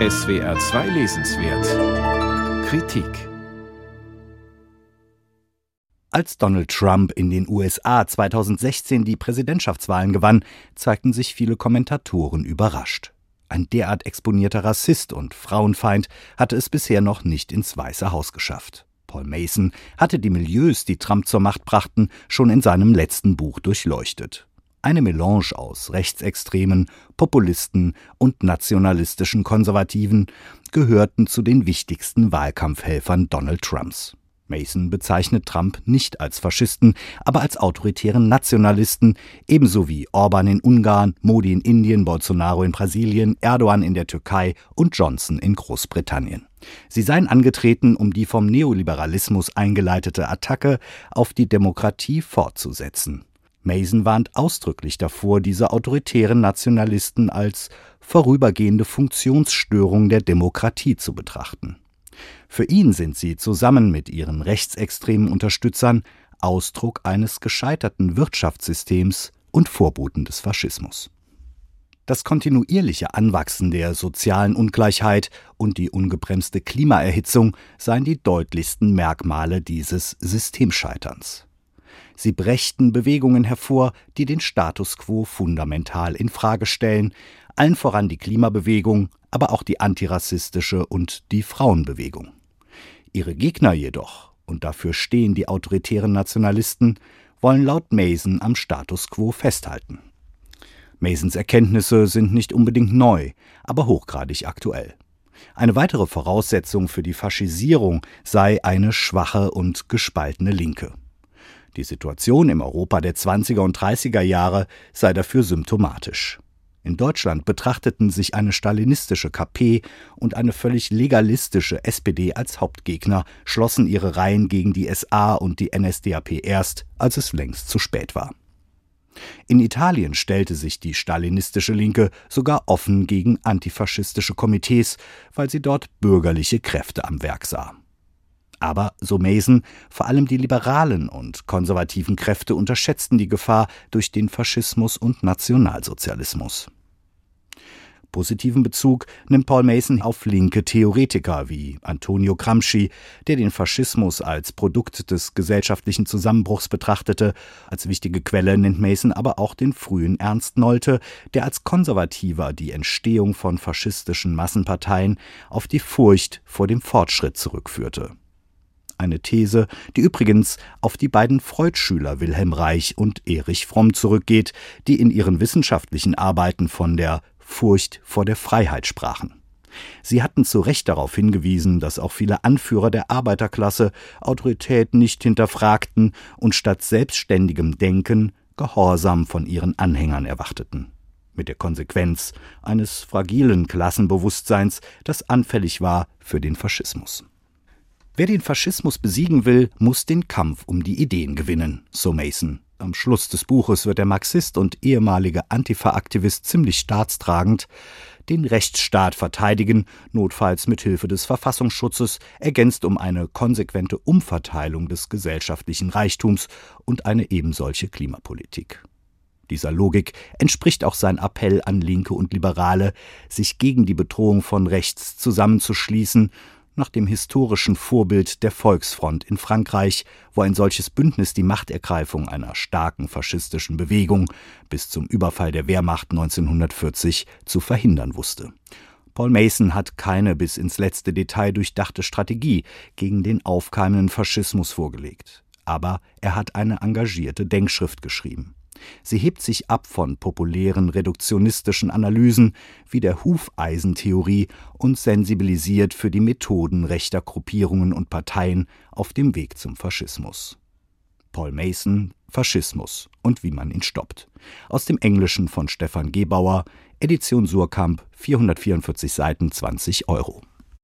SWR 2 Lesenswert Kritik Als Donald Trump in den USA 2016 die Präsidentschaftswahlen gewann, zeigten sich viele Kommentatoren überrascht. Ein derart exponierter Rassist und Frauenfeind hatte es bisher noch nicht ins Weiße Haus geschafft. Paul Mason hatte die Milieus, die Trump zur Macht brachten, schon in seinem letzten Buch durchleuchtet. Eine Melange aus Rechtsextremen, Populisten und nationalistischen Konservativen gehörten zu den wichtigsten Wahlkampfhelfern Donald Trumps. Mason bezeichnet Trump nicht als Faschisten, aber als autoritären Nationalisten, ebenso wie Orban in Ungarn, Modi in Indien, Bolsonaro in Brasilien, Erdogan in der Türkei und Johnson in Großbritannien. Sie seien angetreten, um die vom Neoliberalismus eingeleitete Attacke auf die Demokratie fortzusetzen. Mason warnt ausdrücklich davor, diese autoritären Nationalisten als vorübergehende Funktionsstörung der Demokratie zu betrachten. Für ihn sind sie zusammen mit ihren rechtsextremen Unterstützern Ausdruck eines gescheiterten Wirtschaftssystems und Vorboten des Faschismus. Das kontinuierliche Anwachsen der sozialen Ungleichheit und die ungebremste Klimaerhitzung seien die deutlichsten Merkmale dieses Systemscheiterns. Sie brächten Bewegungen hervor, die den Status quo fundamental in Frage stellen, allen voran die Klimabewegung, aber auch die antirassistische und die Frauenbewegung. Ihre Gegner jedoch, und dafür stehen die autoritären Nationalisten, wollen laut Mason am Status quo festhalten. Masons Erkenntnisse sind nicht unbedingt neu, aber hochgradig aktuell. Eine weitere Voraussetzung für die Faschisierung sei eine schwache und gespaltene Linke. Die Situation im Europa der 20er und 30er Jahre sei dafür symptomatisch. In Deutschland betrachteten sich eine stalinistische KP und eine völlig legalistische SPD als Hauptgegner, schlossen ihre Reihen gegen die SA und die NSDAP erst, als es längst zu spät war. In Italien stellte sich die stalinistische Linke sogar offen gegen antifaschistische Komitees, weil sie dort bürgerliche Kräfte am Werk sah. Aber, so Mason, vor allem die liberalen und konservativen Kräfte unterschätzten die Gefahr durch den Faschismus und Nationalsozialismus. Positiven Bezug nimmt Paul Mason auf linke Theoretiker wie Antonio Gramsci, der den Faschismus als Produkt des gesellschaftlichen Zusammenbruchs betrachtete. Als wichtige Quelle nennt Mason aber auch den frühen Ernst Nolte, der als Konservativer die Entstehung von faschistischen Massenparteien auf die Furcht vor dem Fortschritt zurückführte eine These, die übrigens auf die beiden Freud-Schüler Wilhelm Reich und Erich Fromm zurückgeht, die in ihren wissenschaftlichen Arbeiten von der Furcht vor der Freiheit sprachen. Sie hatten zu Recht darauf hingewiesen, dass auch viele Anführer der Arbeiterklasse Autorität nicht hinterfragten und statt selbstständigem Denken Gehorsam von ihren Anhängern erwarteten. Mit der Konsequenz eines fragilen Klassenbewusstseins, das anfällig war für den Faschismus. Wer den Faschismus besiegen will, muss den Kampf um die Ideen gewinnen, so Mason. Am Schluss des Buches wird der Marxist und ehemalige Antifa-Aktivist ziemlich staatstragend den Rechtsstaat verteidigen, notfalls mit Hilfe des Verfassungsschutzes, ergänzt um eine konsequente Umverteilung des gesellschaftlichen Reichtums und eine ebensolche Klimapolitik. Dieser Logik entspricht auch sein Appell an Linke und Liberale, sich gegen die Bedrohung von rechts zusammenzuschließen nach dem historischen Vorbild der Volksfront in Frankreich, wo ein solches Bündnis die Machtergreifung einer starken faschistischen Bewegung bis zum Überfall der Wehrmacht 1940 zu verhindern wusste. Paul Mason hat keine bis ins letzte Detail durchdachte Strategie gegen den aufkeimenden Faschismus vorgelegt, aber er hat eine engagierte Denkschrift geschrieben. Sie hebt sich ab von populären reduktionistischen Analysen wie der Hufeisentheorie und sensibilisiert für die Methoden rechter Gruppierungen und Parteien auf dem Weg zum Faschismus. Paul Mason, Faschismus und wie man ihn stoppt. Aus dem Englischen von Stefan Gebauer, Edition Surkamp, 444 Seiten, 20 Euro.